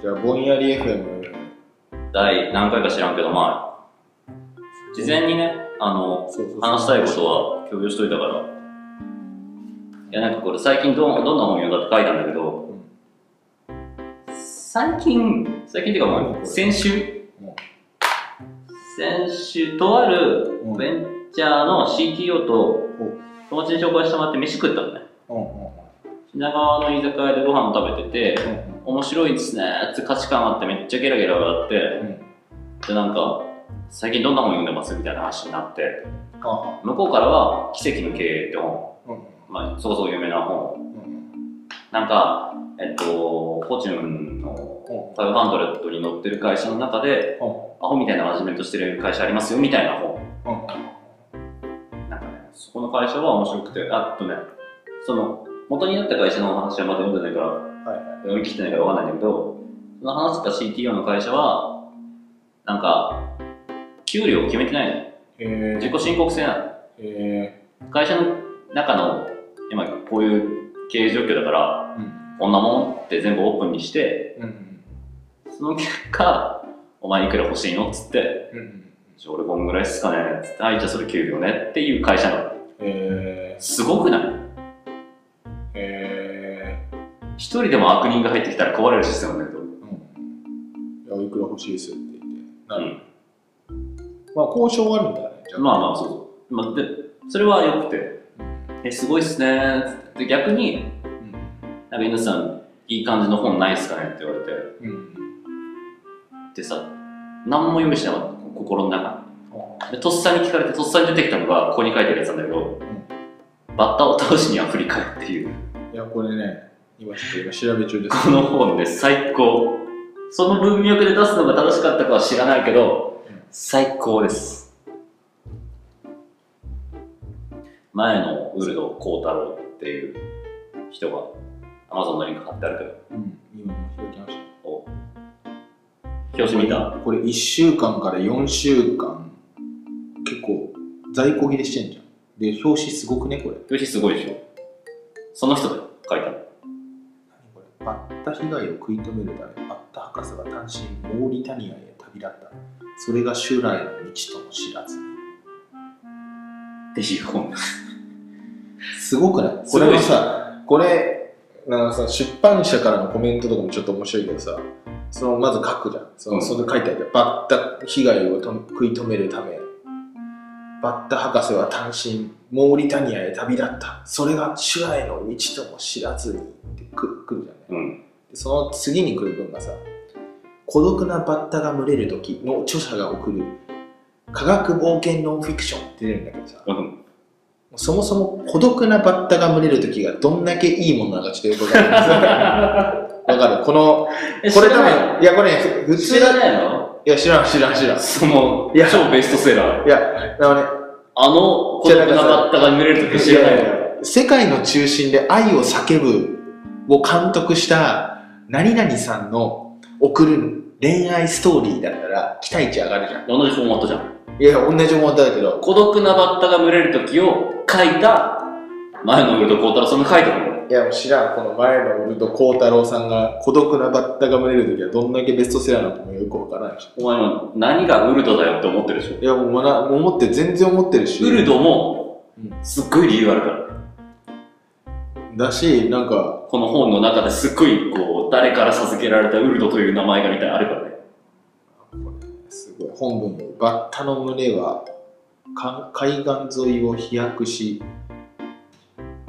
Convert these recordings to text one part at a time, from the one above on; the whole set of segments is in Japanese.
じゃあぼんやり FM 第何回か知らんけど、まあ、事前にね、あの、そうそうそう。話したいことは共有しといたから。いや、なんかこれ最近どんどんな本読んだって書いたんだけど、最近、最近っていうかもう先週、うん先週とあるうんベンチャーの CTO とうん友達に紹介してもらって飯食ったのね。うん。うん。品川の居酒屋でご飯食べてて、うん面白いですね。って価値観あってめっちゃゲラゲラ笑って、でなんか最近どんな本読んでますみたいな話になって。あ向こうからは「奇跡の経営」って本、うん。まあ、そこそこ有名な本。うん。なんかえっとフォーチュンの500に載ってる会社の中でアホみたいなマネジメントしてる会社ありますよみたいな本。うん。なんかねそこの会社は面白くてあとねその元になった会社の話はまだ読んでないから読み切ってないからわかんないんだけど、その話した CTO の会社は、なんか、給料を決めてないの。え自己申告制なの。え会社の中の、今こういう経営状況だから、ーうん。こんなもんって全部オープンにして、うんその結果、お前いくら欲しいのっつって、俺こんぐらいっすかねっつって、はい、じゃあそれ給料ねっていう会社なの。えすごくない？一人でも悪人が入ってきたら壊れるシステムだけど。ーうん。いやおいくら欲しいですって言って。なる。うん。まあ交渉はあるんだねじゃまあまあ、そうそう。まあ、で、それは良くて、え、すごいっすねーって、逆に、うん。なんか犬さん、いい感じの本ないっすかねって言われて、うん。でさ、何も用意してなかった、心の中。で、とっさに聞かれて、とっさに出てきたのが、ここに書いてるやつなんだけど、バッタを倒しにアフリカへっていう、いやこれね今ちょっと今調べ中です。この本で最高。その文脈で出すのが正しかったかは知らないけどうん、最高です。前のウルド幸太郎っていう人が、アマゾンのリンク貼ってあるけど、うん。今開きましたお表紙見た？これ1週間から4週間結構在庫切れしてんじゃん。で表紙すごくねこれ。表紙すごいでしょ。その人で書いたの。被害を食い止めるためバッタ博士は単身モーリタニアへ旅立った。それが襲来の道とも知らず。っていう本。すごくない？これはさこれなんかさ出版社からのコメントとかもちょっと面白いけどさそのまず書くじゃん。その、うん。それ書いてあるバッタ被害をと食い止めるため。バッタ博士は単身モーリタニアへ旅立った。それが襲来の道とも知らずにってく来るじゃんその次に来る文がさ「孤独なバッタが群れる時の著者が送る科学冒険ノンフィクション」って出るんだけどさうん。そもそも孤独なバッタが群れる時がどんだけいいものなのかちょっとよくわかんない。わかる？このえこれ多分いやこれねふ普通知らないの？いや知らん知らん知らん。そのいや。超ベストセラー。いやあのねあの孤独なバッタが濡れるとき知らない世界の中心で愛を叫ぶを監督した何々さんの送る恋愛ストーリーだったら期待値上がるじゃん同じフォーマットじゃん。いや同じ思っただけど孤独なバッタが群れるときを書いた前のウルド幸太郎さんが書いたの。いや知らんこの前のウルド幸太郎さんが孤独なバッタが群れる時はどんだけベストセラーなのかもよくわからないしお前も何がウルドだよって思ってるでしょ。いやもうまな思って全然思ってるしウルドもうんすっごい理由あるから。だしなんかこの本の中ですっごいこう誰から授けられたウルドという名前がみたいあるからね。すごい本文にバッタの群れはか海岸沿いを飛躍し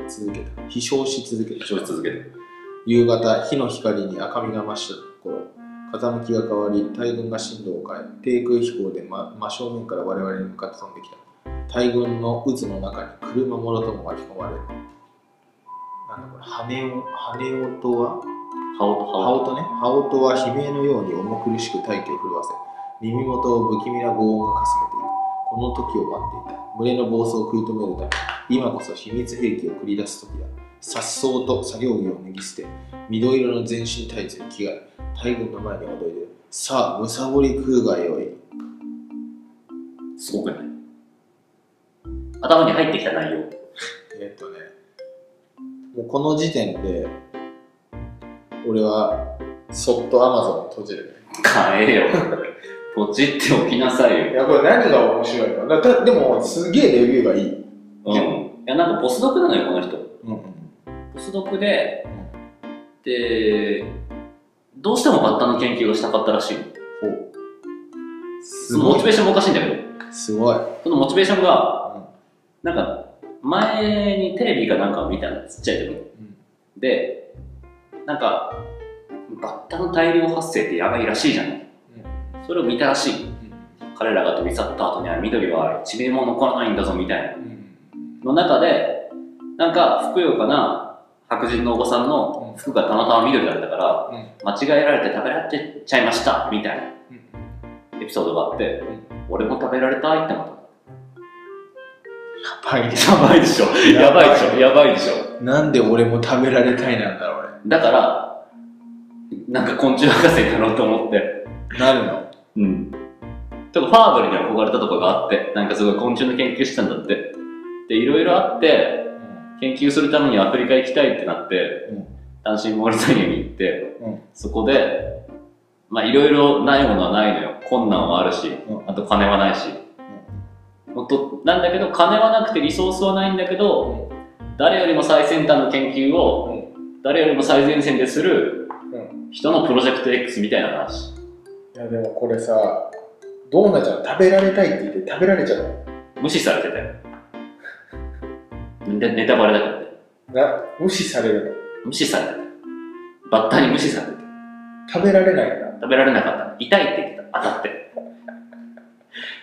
続けた飛翔し続けた一生続けて。夕方火の光に赤みが増した頃風向きが変わり大軍が進路を変え低空飛行で真真正面から我々に向かって飛んできた大軍の渦の中に車もろとも巻き込まれるなんだこれ羽音羽音は？羽音、羽羽音。音ね。羽音は悲鳴のように重苦しく大気を震わせ耳元を不気味な轟音がかすめていくこの時を待っていた。群れの暴走を食い止めるため今こそ秘密兵器を繰り出す時だ。颯爽と作業着を脱ぎ捨て緑色の全身タイツに着替え大軍の前に踊り出る。さあむさぼり食うがよいすごくない？頭に入ってきた内容。えっとねもうこの時点で俺はそっと Amazon 閉じる。買えよ。ポチっておきなさいよ。いや、これ何が面白いの？だだでも、すげえレビューがいい。うん。いや、なんかポスドクなのよ、この人。うんスドクで、で、どうしてもバッタの研究をしたかったらしいの。すそのモチベーションもおかしいんだけど、すごい。そのモチベーションが、なんか、前にテレビかなんかを見たの、ちっちゃい時に。で、なんか、バッタの大量発生ってやばいらしいじゃない。それを見たらしい。彼らが飛び去った後には緑は1ミリも残らないんだぞみたいな。の中で、なんか、ふくよかな白人のおばさんの服がたまたま緑だったから、間違えられて食べられてちゃいましたみたいなエピソードがあって、俺も食べられたいって思った。やばいね。やばいでしょ。やばいでしょ。やばいでしょ。なんで俺も食べられたいなんだろう、だから、なんか昆虫博士になろうと思って、俺。なるの？うん。とか、ファーブルに憧れたとこがあって、なんかすごい昆虫の研究してたんだって。で、いろいろあって、研究するためにアフリカ行きたいってなって、うん単身モーリタニアに行って、うんそこで、まあいろいろないものはないのよ。困難はあるし、うんあと金はないし。なんだけど、金はなくてリソースはないんだけど、誰よりも最先端の研究を、誰よりも最前線でする人のプロジェクト X みたいな話。いや、でもこれさ、どうなっちゃう食べられたいって言って食べられちゃうの？無視されてて。ネネタバレだからね。な無視される無視されてて。バッタに無視されてて。の食べられないんだ。食べられなかった。痛いって言ってた。当たって。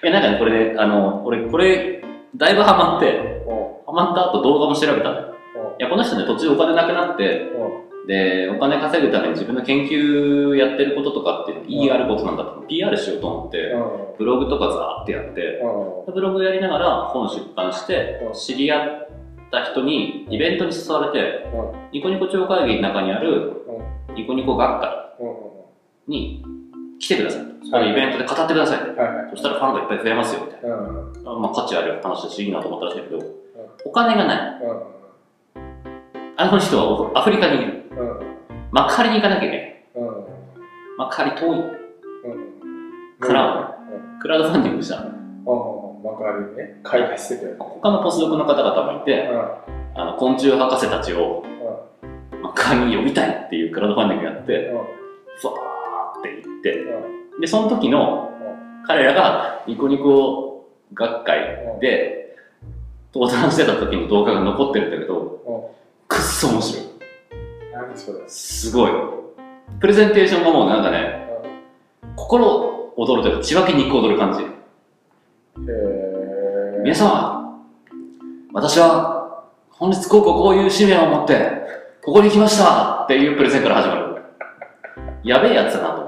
いや、なんかね、これね、あの、俺、これ、だいぶハマって、おハマった後動画も調べたのよ。いや、この人ね、途中お金なくなって、で、お金稼ぐために自分の研究やってることとかっていうの意義があることなんだって、PR しようと思って、ブログとかザーってやって、ブログやりながら本出版してうん、知り合った人にイベントに誘われて、ニコニコ超会議の中にあるニコニコ学会に来てくださいと。そこでイベントで語ってくださいと。そしたらファンがいっぱい増えますよみたいな。まあ価値ある話だしいいなと思ったらしいけど、お金がない。あの人はアフリカにいる。マカリに行かなきゃいけない。マカリ遠い。からクラウドファンディングしたの。マカリね、開発してたよ。他のポスドクの方々もいて、あの昆虫博士たちをマカリに呼びたいっていうクラウドファンディングやって、ふわーで、その時の彼らがニコニコ学会で登壇してた時の動画が残ってるんだけど、くっそ面白い。すごい。プレゼンテーションがもうなんかね、心躍るというか血分け肉踊る感じ。へ皆様、私は本日こうこうこういう使命を持って、ここに来ましたっていうプレゼンから始まる。やべえやつだなと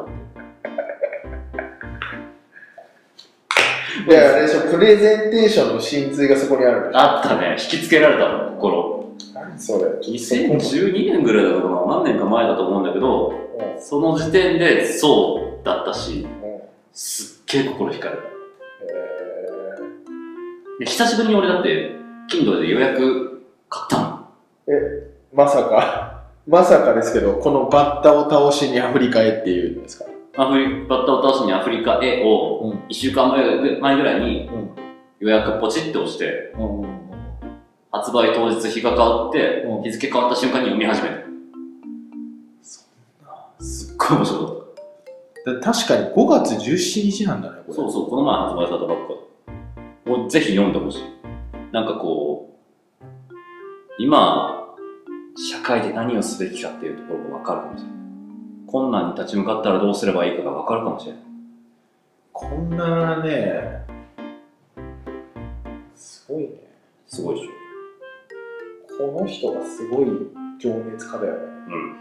いや、あれでしょ、プレゼンテーションの真髄がそこにあるでしょ。あったね、引きつけられたの、心。何それ2012年ぐらいだったかな、何年か前だと思うんだけど、その時点でそうだったし、すっげえ心惹かれた。で久しぶりに俺だって、Kindle で予約買ったの。まさか、まさかですけど、このバッタを倒しにアフリカへっていうんですか？アフリバッタを倒しにアフリカへをうん1週間前前ぐらいにうん予約ポチって押して、うん発売当日日が変わってうん、日付変わった瞬間に読み始めた。すっごい面白かった。で確かに5月17日なんだね、これ。そうそう、この前発売されたばっか。もうぜひ読んでほしい。なんかこう、今、社会で何をすべきかっていうところが分かるかもしれない。困難に立ち向かったらどうすればいいかが分かるかもしれない。こんなね、すごいね。すごいでしょ。この人がすごい情熱家だよね。うん。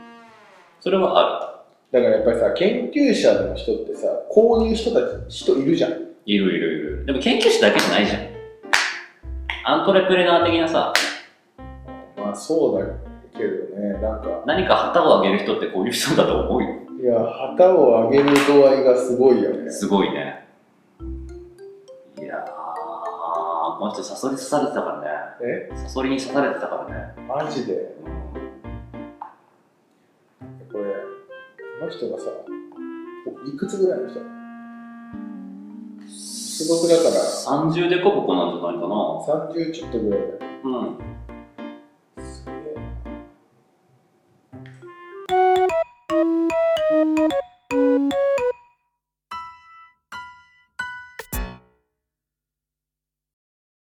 それはあだからやっぱりさ、研究者の人ってさ、こういう人たち、人いるじゃん。る。いるいるいる。でも研究者だけじゃないじゃん。アントレプレナー的なさ、まあそうだけどね、なんか、何か旗を上げる人ってこういう人だと思うよ。いや、旗を上げる度合いがすごいよね。すごいね。いやー、この人サソリ刺されてたからね。え？サソリに刺されてたからね。マジで？うんこれ、の人がさ、いくつぐらいの人？すごくだから、30でこぼこなんじゃないかな。30ちょっとぐらいだよ。うん。